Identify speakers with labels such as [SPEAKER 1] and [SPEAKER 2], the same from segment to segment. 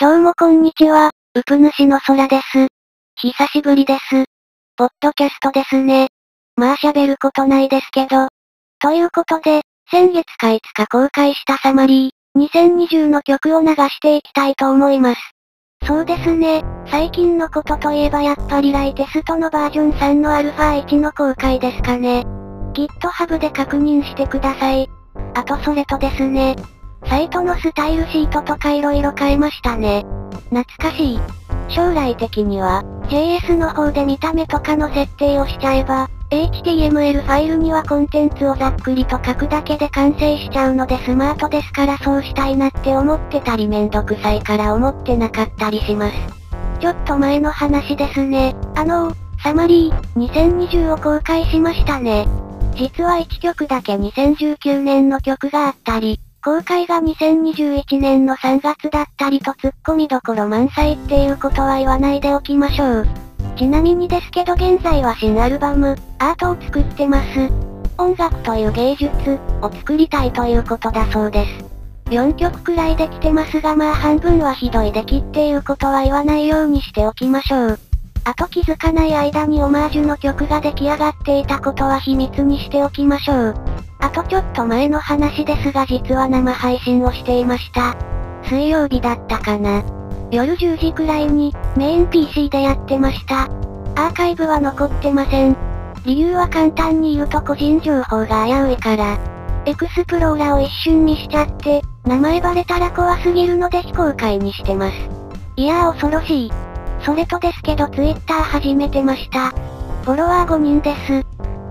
[SPEAKER 1] どうもこんにちは、うぷ主の空です。久しぶりです。ポッドキャストですね。まあ喋ることないですけど。ということで、先月か5日公開したサマリー、2020の曲を流していきたいと思います。そうですね、最近のことといえばやっぱりライテストのバージョン3の α1 の公開ですかね。GitHub で確認してください。あとそれとですね、サイトのスタイルシートとか色々変えましたね。懐かしい。将来的には、JS の方で見た目とかの設定をしちゃえば、HTML ファイルにはコンテンツをざっくりと書くだけで完成しちゃうのでスマートですからそうしたいなって思ってたりめんどくさいから思ってなかったりします。ちょっと前の話ですね。あのー、サマリー、2020を公開しましたね。実は1曲だけ2019年の曲があったり、公開が2021年の3月だったりと突っ込みどころ満載っていうことは言わないでおきましょう。ちなみにですけど現在は新アルバム、アートを作ってます。音楽という芸術を作りたいということだそうです。4曲くらいできてますがまあ半分はひどい出来っていうことは言わないようにしておきましょう。あと気づかない間にオマージュの曲が出来上がっていたことは秘密にしておきましょう。あとちょっと前の話ですが実は生配信をしていました。水曜日だったかな。夜10時くらいに、メイン PC でやってました。アーカイブは残ってません。理由は簡単に言うと個人情報が危ういから。エクスプローラーを一瞬見しちゃって、名前バレたら怖すぎるので非公開にしてます。いやー恐ろしい。それとですけど Twitter 始めてました。フォロワー5人です。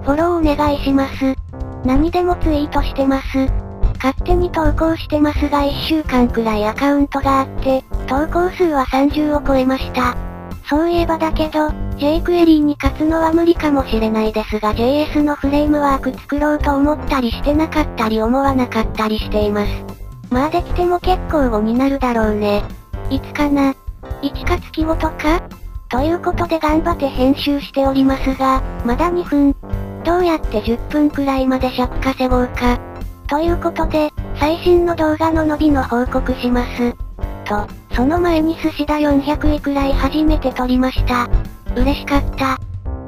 [SPEAKER 1] フォローお願いします。何でもツイートしてます。勝手に投稿してますが1週間くらいアカウントがあって、投稿数は30を超えました。そういえばだけど、jQuery に勝つのは無理かもしれないですが JS のフレームワーク作ろうと思ったりしてなかったり思わなかったりしています。まあできても結構後になるだろうね。いつかな。1か月後とかということで頑張って編集しておりますが、まだ2分。どうやって10分くらいまで尺稼ごうか。ということで、最新の動画の伸びの報告します。と、その前に寿司だ400位くらい初めて撮りました。嬉しかった。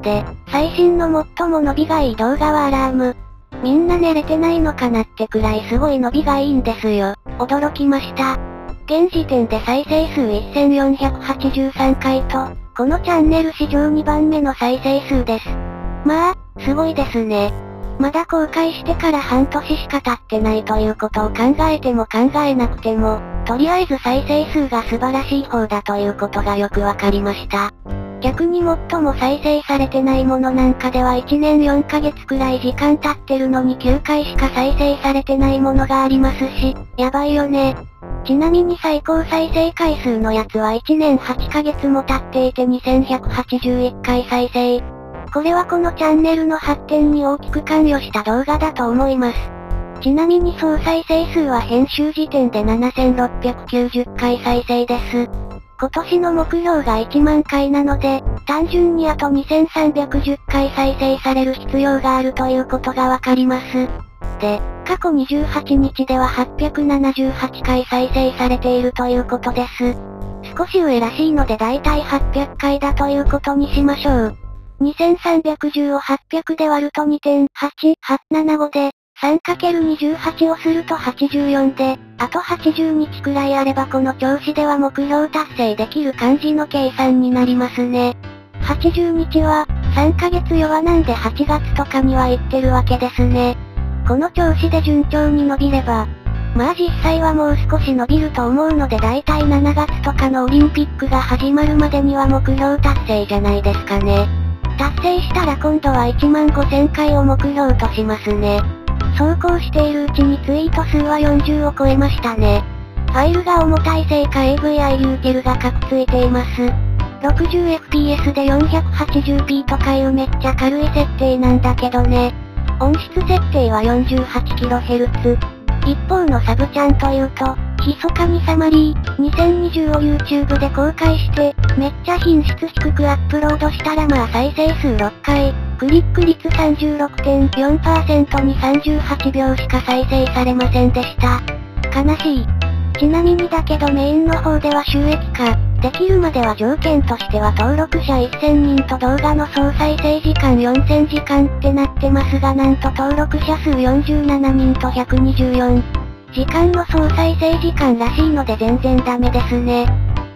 [SPEAKER 1] で、最新の最も伸びがいい動画はアラーム。みんな寝れてないのかなってくらいすごい伸びがいいんですよ。驚きました。現時点で再生数1483回と、このチャンネル史上2番目の再生数です。まあ、すごいですね。まだ公開してから半年しか経ってないということを考えても考えなくても、とりあえず再生数が素晴らしい方だということがよくわかりました。逆に最も再生されてないものなんかでは1年4ヶ月くらい時間経ってるのに9回しか再生されてないものがありますし、やばいよね。ちなみに最高再生回数のやつは1年8ヶ月も経っていて2181回再生。これはこのチャンネルの発展に大きく関与した動画だと思います。ちなみに総再生数は編集時点で7690回再生です。今年の目標が1万回なので、単純にあと2310回再生される必要があるということがわかります。で、過去28日では878回再生されているということです。少し上らしいのでだいたい800回だということにしましょう。2310を800で割ると2.8875で、3×28 をすると84で、あと80日くらいあればこの調子では目標達成できる感じの計算になりますね。80日は、3ヶ月弱なんで8月とかには行ってるわけですね。この調子で順調に伸びれば、まあ実際はもう少し伸びると思うので大体7月とかのオリンピックが始まるまでには目標達成じゃないですかね。達成したら今度は1万5000回を目標としますね。走行しているうちにツイート数は40を超えましたね。ファイルが重たいせいか AVI ユーテルがカクついています。60fps で 480p とかいうめっちゃ軽い設定なんだけどね。音質設定は 48kHz。一方のサブチャンというと、密かにサマリー、2020を YouTube で公開して、めっちゃ品質低くアップロードしたらまあ再生数6回、クリック率36.4%に38秒しか再生されませんでした。悲しい。ちなみにだけどメインの方では収益化、できるまでは条件としては登録者1000人と動画の総再生時間4000時間ってなってますがなんと登録者数47人と124時間の総再生時間らしいので全然ダメですね。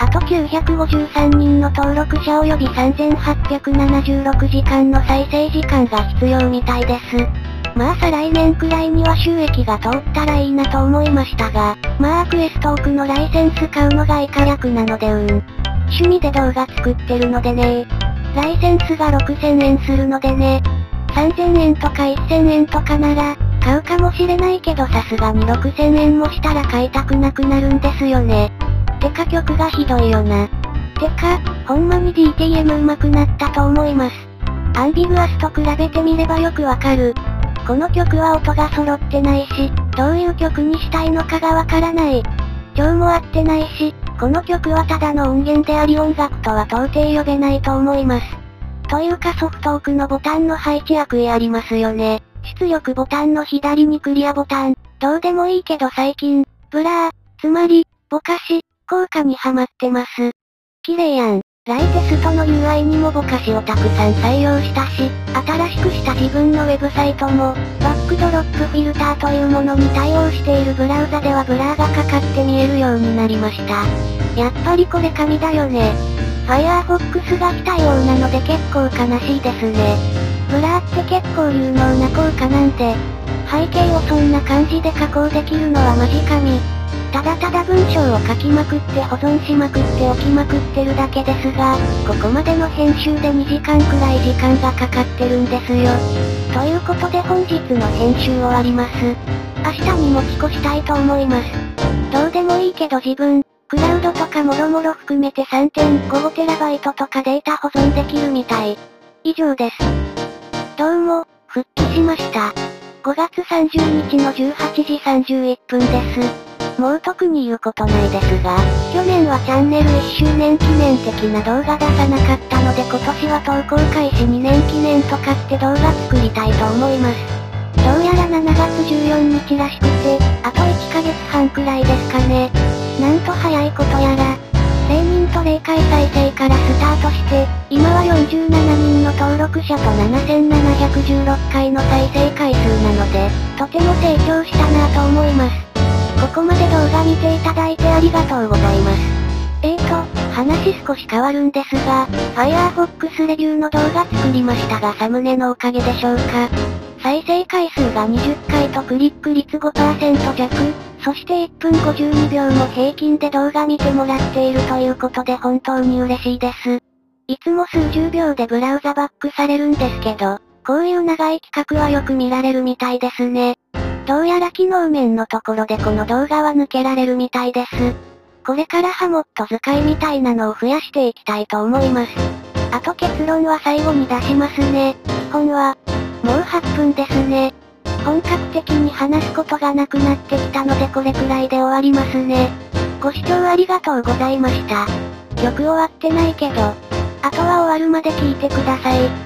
[SPEAKER 1] あと953人の登録者及び3876時間の再生時間が必要みたいです。まあ再来年くらいには収益が通ったらいいなと思いましたが、まあクエストークのライセンス買うのが以下略なのでうん。趣味で動画作ってるのでねライセンスが6000円するのでね。3000円とか1000円とかなら、買うかもしれないけどさすがに6000円もしたら買いたくなくなるんですよね。てか曲がひどいよな。てか、ほんまに DTM 上手くなったと思います。アンビグアスと比べてみればよくわかる。この曲は音が揃ってないし、どういう曲にしたいのかがわからない。調も合ってないし、この曲はただの音源であり音楽とは到底呼べないと思います。というかソフトークのボタンの配置悪意ありますよね。出力ボタンの左にクリアボタン、どうでもいいけど最近、ブラー、つまり、ぼかし、効果にハマってます。綺麗やん。ライテストの UI にもぼかしをたくさん採用したし、新しくした自分のウェブサイトも、バックドロップフィルターというものに対応しているブラウザではブラーがかかって見えるようになりました。やっぱりこれ神だよね。Firefox が来たようなので結構悲しいですね。ブラーって結構有能な効果なんで、背景をそんな感じで加工できるのはマジ神。ただただ文章を書きまくって保存しまくっておきまくってるだけですが、ここまでの編集で2時間くらい時間がかかってるんですよ。ということで本日の編集終わります。明日に持ち越したいと思います。どうでもいいけど自分、クラウドとかもろもろ含めて 3.5TB とかデータ保存できるみたい。以上です。どうも、復帰しました。5月30日の18時31分です。もう特に言うことないですが、去年はチャンネル1周年記念的な動画出さなかったので今年は投稿開始2年記念とかって動画作りたいと思います。どうやら7月14日らしくて、あと1ヶ月半くらいですかね。なんと早いことやら、人と0回再生からスタートして、今は47人の登録者と7716回の再生回数なので、とても成長したなぁと思います。ここまで動画見ていただいてありがとうございます。えーと、話少し変わるんですが、Firefox レビューの動画作りましたがサムネのおかげでしょうか？再生回数が20回とクリック率5%弱、そして1分52秒も平均で動画見てもらっているということで本当に嬉しいです。いつも数十秒でブラウザバックされるんですけど、こういう長い企画はよく見られるみたいですね。どうやら機能面のところでこの動画は抜けられるみたいです。これからハモット使いみたいなのを増やしていきたいと思います。あと結論は最後に出しますね。本は、もう8分ですね。本格的に話すことがなくなってきたのでこれくらいで終わりますね。ご視聴ありがとうございました。曲終わってないけど、あとは終わるまで聞いてください。